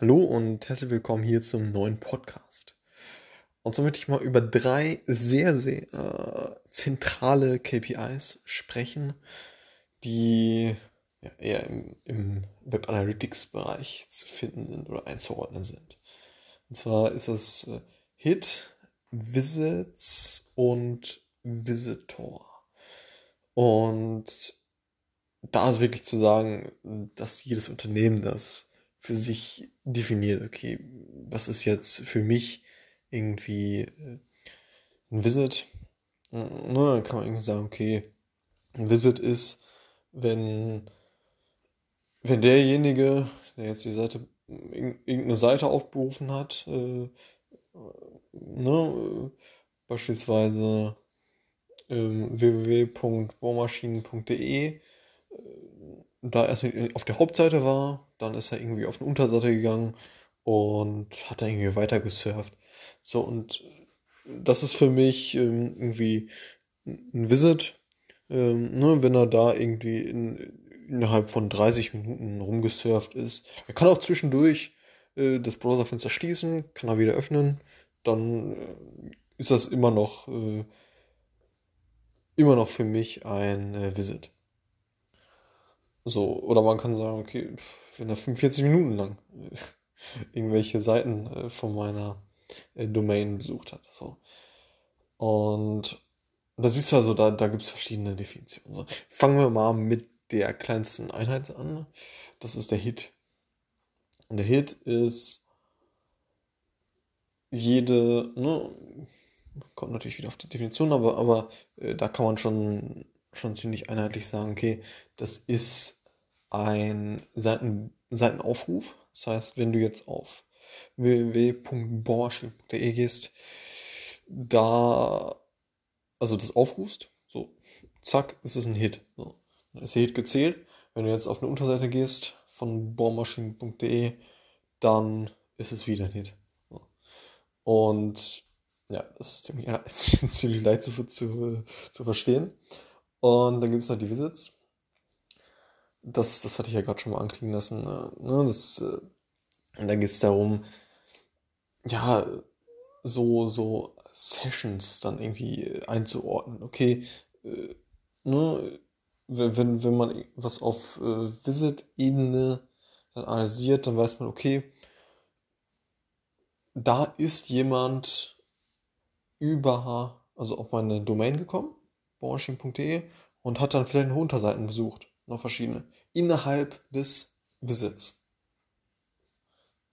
Hallo und herzlich willkommen hier zum neuen Podcast. Und so möchte ich mal über drei sehr, sehr äh, zentrale KPIs sprechen, die ja, eher im, im Web Analytics Bereich zu finden sind oder einzuordnen sind. Und zwar ist es äh, Hit, Visits und Visitor. Und da ist wirklich zu sagen, dass jedes Unternehmen das für sich definiert, okay, was ist jetzt für mich irgendwie äh, ein Visit? Ne, dann kann man irgendwie sagen, okay, ein Visit ist, wenn, wenn derjenige, der jetzt die Seite, irgendeine Seite aufberufen hat, äh, ne, beispielsweise äh, www.bohrmaschinen.de, da erstmal auf der Hauptseite war, dann ist er irgendwie auf eine Unterseite gegangen und hat da irgendwie weiter gesurft. So, und das ist für mich ähm, irgendwie ein Visit, ähm, ne, wenn er da irgendwie in, innerhalb von 30 Minuten rumgesurft ist. Er kann auch zwischendurch äh, das Browserfenster schließen, kann er wieder öffnen, dann äh, ist das immer noch, äh, immer noch für mich ein äh, Visit. So, oder man kann sagen, okay, wenn er 45 Minuten lang äh, irgendwelche Seiten äh, von meiner äh, Domain besucht hat. So. Und da siehst du also, da, da gibt es verschiedene Definitionen. So. Fangen wir mal mit der kleinsten Einheit an. Das ist der Hit. Und der Hit ist jede, ne, kommt natürlich wieder auf die Definition, aber, aber äh, da kann man schon schon ziemlich einheitlich sagen, okay, das ist ein Seiten, Seitenaufruf. Das heißt, wenn du jetzt auf www.baumaschinen.de gehst, da, also das aufrufst, so, zack, ist es ein Hit. So. Dann ist der Hit gezählt. Wenn du jetzt auf eine Unterseite gehst von bohrmaschinen.de, dann ist es wieder ein Hit. So. Und ja, das ist ziemlich, ziemlich leicht zu, zu, zu verstehen. Und dann gibt es noch die Visits. Das, das hatte ich ja gerade schon mal anklingen lassen. Ne? ne das, äh, und dann geht es darum, ja, so, so Sessions dann irgendwie einzuordnen. Okay, äh, ne, wenn, wenn man was auf äh, Visit-Ebene dann analysiert, dann weiß man, okay, da ist jemand über, also auf meine Domain gekommen bohrmaschinen.de und hat dann vielleicht noch Unterseiten besucht, noch verschiedene, innerhalb des Visits.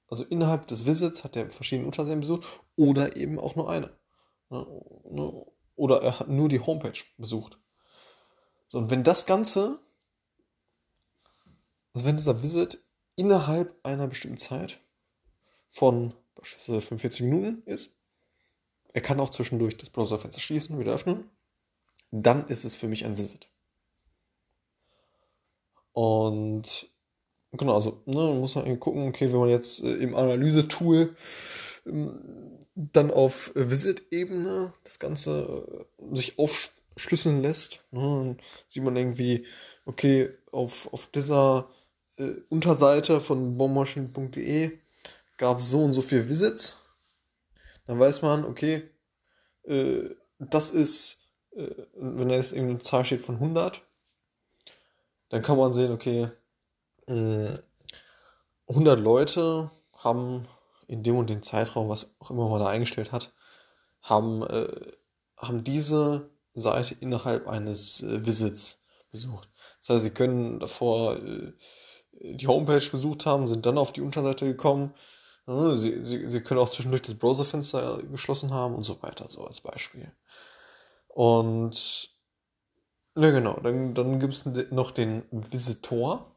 Also innerhalb des Visits hat er verschiedene Unterseiten besucht oder eben auch nur eine. Ne, ne, oder er hat nur die Homepage besucht. So, und wenn das Ganze, also wenn dieser Visit innerhalb einer bestimmten Zeit von beispielsweise 45 Minuten ist, er kann auch zwischendurch das Browserfenster schließen und wieder öffnen, dann ist es für mich ein Visit. Und genau, also ne, muss man gucken, okay, wenn man jetzt äh, im Analyse-Tool ähm, dann auf Visit-Ebene das Ganze äh, sich aufschlüsseln lässt, ne, dann sieht man irgendwie, okay, auf, auf dieser äh, Unterseite von bombmaschinen.de gab es so und so viele Visits. Dann weiß man, okay, äh, das ist wenn da jetzt irgendeine Zahl steht von 100, dann kann man sehen, okay, 100 äh, Leute haben in dem und dem Zeitraum, was auch immer man da eingestellt hat, haben, äh, haben diese Seite innerhalb eines äh, Visits besucht. Das heißt, sie können davor äh, die Homepage besucht haben, sind dann auf die Unterseite gekommen. Sie, sie, sie können auch zwischendurch das Browserfenster geschlossen haben und so weiter, so als Beispiel. Und ja genau, dann, dann gibt es noch den Visitor.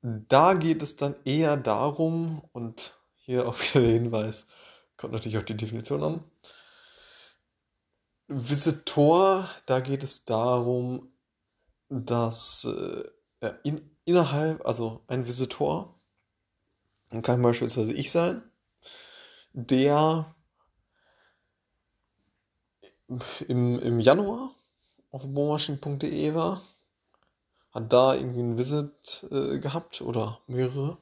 Da geht es dann eher darum, und hier auch wieder der Hinweis, kommt natürlich auf die Definition an. Visitor, da geht es darum, dass äh, in, innerhalb, also ein Visitor, kann beispielsweise ich sein, der im, im Januar auf bohrmaschinen.de war, hat da irgendwie ein Visit äh, gehabt oder mehrere.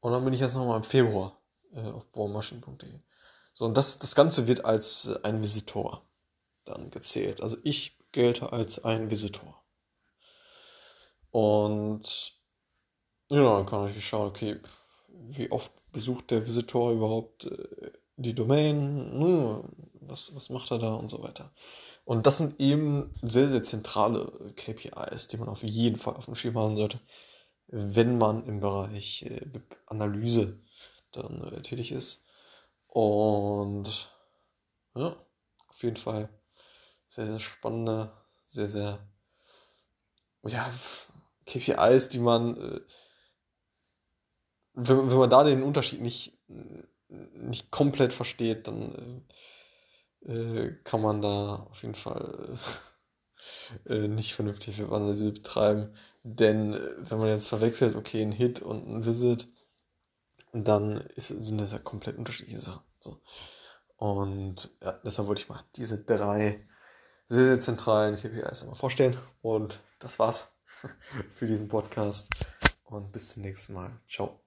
Und dann bin ich jetzt nochmal im Februar äh, auf bohrmaschinen.de. So, und das, das Ganze wird als äh, ein Visitor dann gezählt. Also ich gelte als ein Visitor. Und ja, dann kann ich schauen, okay, wie oft besucht der Visitor überhaupt äh, die Domain, ne? was, was macht er da und so weiter. Und das sind eben sehr, sehr zentrale KPIs, die man auf jeden Fall auf dem Schirm haben sollte, wenn man im Bereich äh, Analyse dann äh, tätig ist. Und ja, auf jeden Fall sehr, sehr spannende, sehr, sehr, ja, KPIs, die man, äh, wenn, wenn man da den Unterschied nicht, nicht komplett versteht, dann äh, äh kann man da auf jeden Fall äh, nicht vernünftig Webanalyse betreiben. Denn wenn man jetzt verwechselt, okay, ein Hit und ein Visit, dann ist, sind das ja komplett unterschiedliche Sachen. So. Und ja, deshalb wollte ich mal diese drei sehr, sehr zentralen KPIs einmal vorstellen. Und das war's für diesen Podcast. Und bis zum nächsten Mal. Ciao.